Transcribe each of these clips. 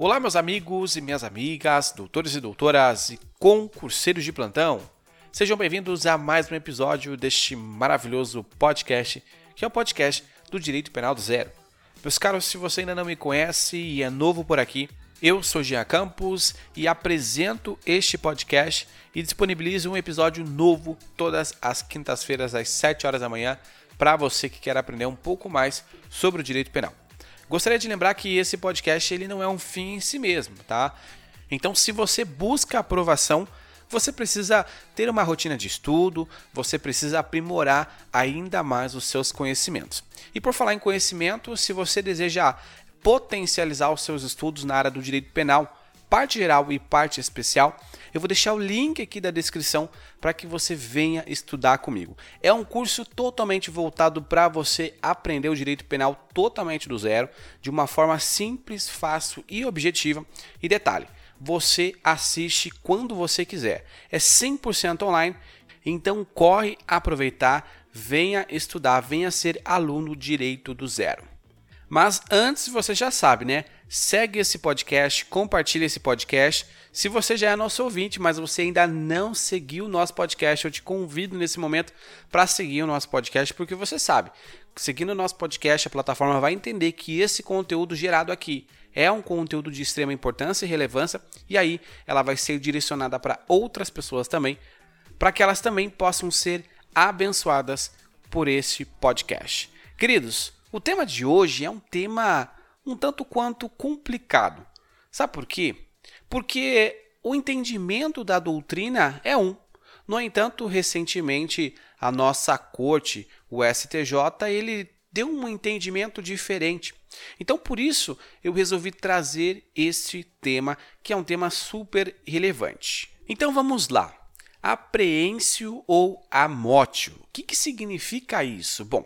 Olá, meus amigos e minhas amigas, doutores e doutoras e concurseiros de plantão. Sejam bem-vindos a mais um episódio deste maravilhoso podcast, que é o podcast do Direito Penal do Zero. Meus caros, se você ainda não me conhece e é novo por aqui, eu sou Jean Campos e apresento este podcast e disponibilizo um episódio novo todas as quintas-feiras às 7 horas da manhã para você que quer aprender um pouco mais sobre o direito penal. Gostaria de lembrar que esse podcast ele não é um fim em si mesmo, tá? Então, se você busca aprovação, você precisa ter uma rotina de estudo, você precisa aprimorar ainda mais os seus conhecimentos. E por falar em conhecimento, se você deseja potencializar os seus estudos na área do direito penal, parte geral e parte especial, eu vou deixar o link aqui da descrição para que você venha estudar comigo. É um curso totalmente voltado para você aprender o direito penal totalmente do zero, de uma forma simples, fácil e objetiva. E detalhe, você assiste quando você quiser. É 100% online, então corre aproveitar, venha estudar, venha ser aluno direito do zero. Mas antes você já sabe, né? Segue esse podcast, compartilha esse podcast. Se você já é nosso ouvinte, mas você ainda não seguiu o nosso podcast, eu te convido nesse momento para seguir o nosso podcast, porque você sabe, seguindo o nosso podcast, a plataforma vai entender que esse conteúdo gerado aqui é um conteúdo de extrema importância e relevância, e aí ela vai ser direcionada para outras pessoas também, para que elas também possam ser abençoadas por este podcast. Queridos, o tema de hoje é um tema um tanto quanto complicado. Sabe por quê? Porque o entendimento da doutrina é um. No entanto, recentemente a nossa corte, o STJ, ele deu um entendimento diferente. Então, por isso, eu resolvi trazer este tema, que é um tema super relevante. Então, vamos lá. Apreensio ou amótio. O que, que significa isso? Bom,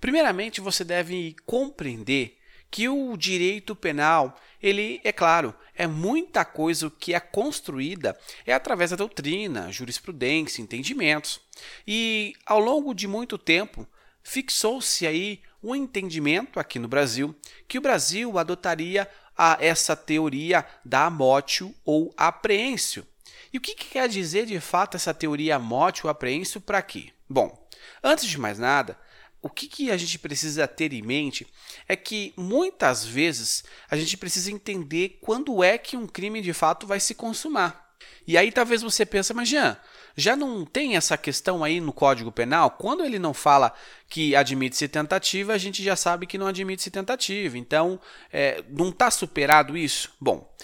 Primeiramente, você deve compreender que o direito penal, ele, é claro, é muita coisa que é construída é através da doutrina, jurisprudência, entendimentos. E ao longo de muito tempo, fixou-se aí um entendimento aqui no Brasil que o Brasil adotaria a essa teoria da amótio ou apreensio. E o que, que quer dizer de fato essa teoria amótio ou apreensio para quê? Bom, antes de mais nada, o que, que, a gente precisa ter em mente é que muitas vezes a gente precisa entender quando é que um crime de fato vai se consumar. E aí talvez você pense, mas Jean, já não tem essa questão aí no Código Penal? Quando ele não fala que admite-se tentativa, a gente já sabe que não admite-se tentativa. Então, é, não está superado isso? Bom,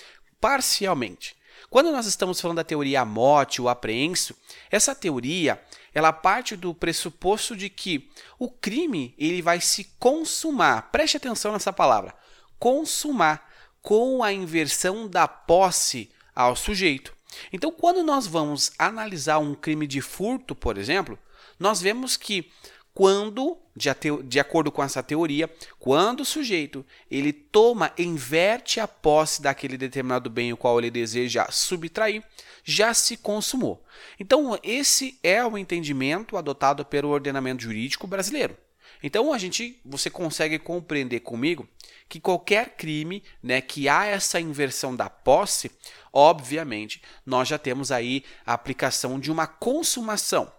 parcialmente. Quando nós estamos falando da teoria mote ou apreensio, essa teoria ela parte do pressuposto de que o crime ele vai se consumar. Preste atenção nessa palavra, consumar com a inversão da posse ao sujeito. Então, quando nós vamos analisar um crime de furto, por exemplo, nós vemos que quando, de, de, acordo com essa teoria, quando o sujeito ele toma, inverte a posse daquele determinado bem o qual ele deseja subtrair, já se consumou. Então, esse é o entendimento adotado pelo ordenamento jurídico brasileiro. Então, a gente, você consegue compreender comigo que qualquer crime, né, que há essa inversão da posse, obviamente, nós já temos aí a aplicação de uma consumação.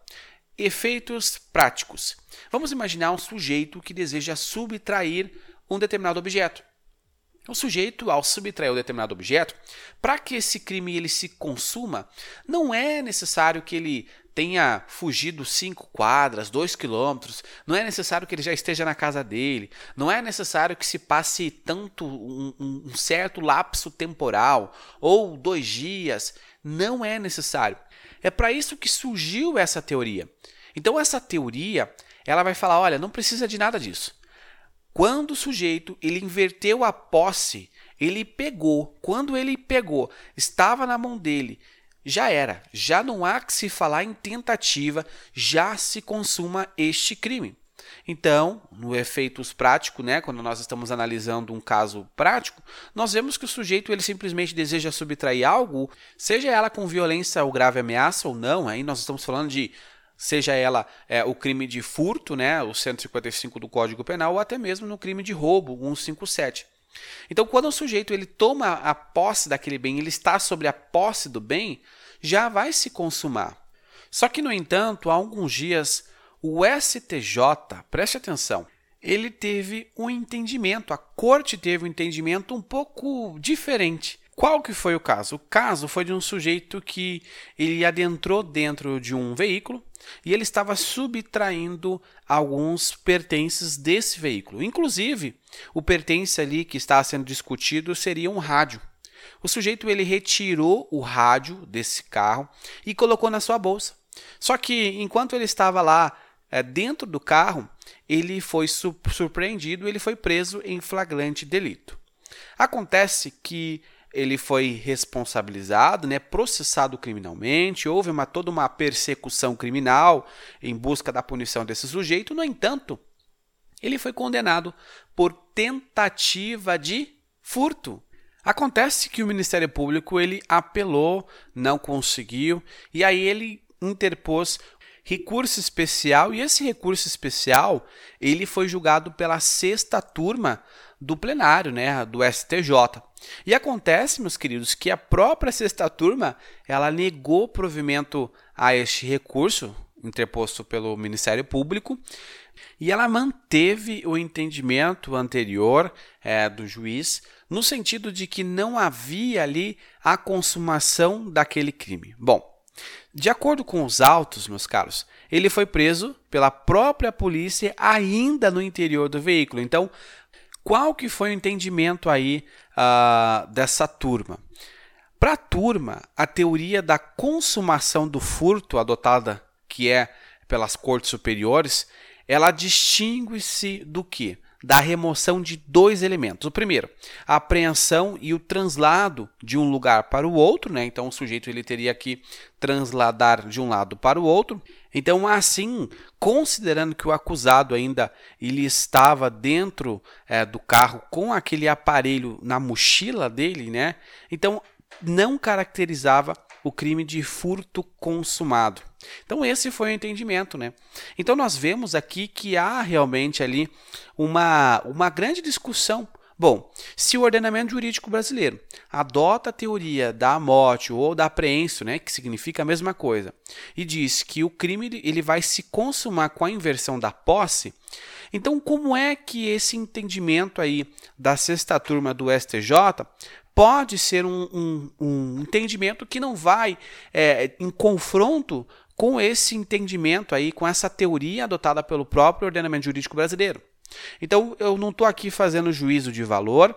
Efeitos práticos. Vamos imaginar um sujeito que deseja subtrair um determinado objeto. O sujeito, ao subtrair um determinado objeto, para que esse crime ele se consuma, não é necessário que ele tenha fugido cinco quadras, dois quilômetros, não é necessário que ele já esteja na casa dele, não é necessário que se passe tanto um, um certo lapso temporal ou dois dias, não é necessário. É para isso que surgiu essa teoria. Então essa teoria, ela vai falar, olha, não precisa de nada disso. Quando o sujeito ele inverteu a posse, ele pegou. Quando ele pegou, estava na mão dele, já era. Já não há que se falar em tentativa, já se consuma este crime. Então, no efeitos prático, né, quando nós estamos analisando um caso prático, nós vemos que o sujeito ele simplesmente deseja subtrair algo, seja ela com violência ou grave ameaça ou não, aí nós estamos falando de seja ela é, o crime de furto, né, o 155 do Código Penal, ou até mesmo no crime de roubo, 157. Então, quando o sujeito ele toma a posse daquele bem, ele está sobre a posse do bem, já vai se consumar. Só que, no entanto, há alguns dias, o STJ, preste atenção, ele teve um entendimento, a corte teve um entendimento um pouco diferente. Qual que foi o caso? O caso foi de um sujeito que ele adentrou dentro de um veículo e ele estava subtraindo alguns pertences desse veículo. Inclusive, o pertence ali que está sendo discutido seria um rádio. O sujeito ele retirou o rádio desse carro e colocou na sua bolsa. Só que enquanto ele estava lá é, dentro do carro, ele foi surpreendido, ele foi preso em flagrante delito. Acontece que ele foi responsabilizado, né, processado criminalmente, houve uma, toda uma persecução criminal em busca da punição desse sujeito. No entanto, ele foi condenado por tentativa de furto. Acontece que o Ministério Público ele apelou, não conseguiu, e aí ele interpôs recurso especial e esse recurso especial ele foi julgado pela sexta turma do plenário, né, do STJ. E acontece, meus queridos, que a própria sexta turma ela negou provimento a este recurso interposto pelo Ministério Público e ela manteve o entendimento anterior é, do juiz no sentido de que não havia ali a consumação daquele crime. Bom, de acordo com os autos, meus caros, ele foi preso pela própria polícia ainda no interior do veículo. Então, qual que foi o entendimento aí uh, dessa turma? Para a turma, a teoria da consumação do furto adotada, que é pelas cortes superiores, ela distingue-se do que? Da remoção de dois elementos. O primeiro, a apreensão e o translado de um lugar para o outro, né? Então o sujeito ele teria que transladar de um lado para o outro. Então, assim, considerando que o acusado ainda ele estava dentro é, do carro com aquele aparelho na mochila dele, né? Então não caracterizava o crime de furto consumado. Então esse foi o entendimento, né? Então nós vemos aqui que há realmente ali uma, uma grande discussão. Bom, se o ordenamento jurídico brasileiro adota a teoria da morte ou da apreensão, né, que significa a mesma coisa, e diz que o crime ele vai se consumar com a inversão da posse, então como é que esse entendimento aí da sexta turma do STJ pode ser um, um, um entendimento que não vai é, em confronto com esse entendimento aí, com essa teoria adotada pelo próprio ordenamento jurídico brasileiro. Então, eu não estou aqui fazendo juízo de valor,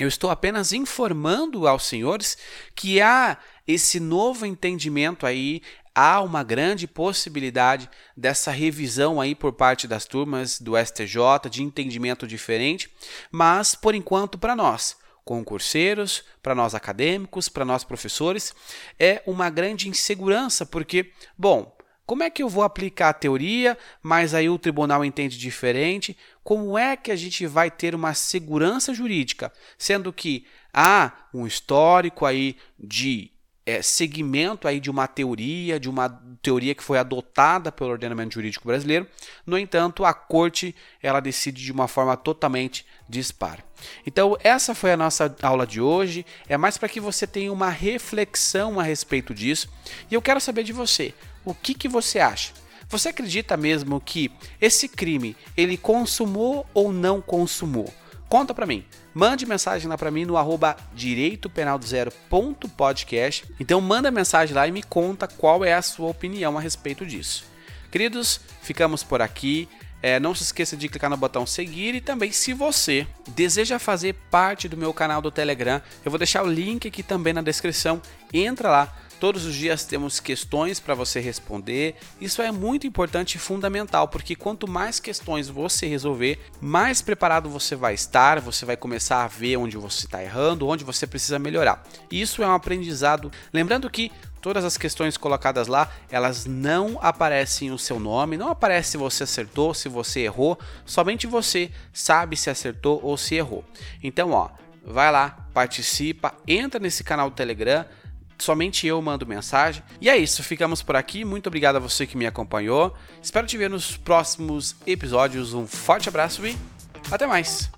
eu estou apenas informando aos senhores que há esse novo entendimento aí, há uma grande possibilidade dessa revisão aí por parte das turmas do STJ, de entendimento diferente, mas por enquanto para nós concurseiros, para nós acadêmicos, para nós professores, é uma grande insegurança, porque, bom, como é que eu vou aplicar a teoria, mas aí o tribunal entende diferente? Como é que a gente vai ter uma segurança jurídica, sendo que há um histórico aí de é, segmento aí de uma teoria, de uma teoria que foi adotada pelo ordenamento jurídico brasileiro. No entanto, a corte ela decide de uma forma totalmente dispar. Então, essa foi a nossa aula de hoje. É mais para que você tenha uma reflexão a respeito disso. E eu quero saber de você, o que, que você acha? Você acredita mesmo que esse crime ele consumou ou não consumou? Conta para mim. Mande mensagem lá para mim no arroba direitopenaldozero.podcast. Então manda mensagem lá e me conta qual é a sua opinião a respeito disso. Queridos, ficamos por aqui. É, não se esqueça de clicar no botão seguir e também se você deseja fazer parte do meu canal do Telegram, eu vou deixar o link aqui também na descrição. Entra lá, Todos os dias temos questões para você responder. Isso é muito importante e fundamental, porque quanto mais questões você resolver, mais preparado você vai estar, você vai começar a ver onde você está errando, onde você precisa melhorar. Isso é um aprendizado. Lembrando que todas as questões colocadas lá, elas não aparecem o seu nome, não aparece se você acertou, se você errou, somente você sabe se acertou ou se errou. Então, ó, vai lá, participa, entra nesse canal do Telegram, somente eu mando mensagem. E é isso, ficamos por aqui. Muito obrigado a você que me acompanhou. Espero te ver nos próximos episódios. Um forte abraço e até mais!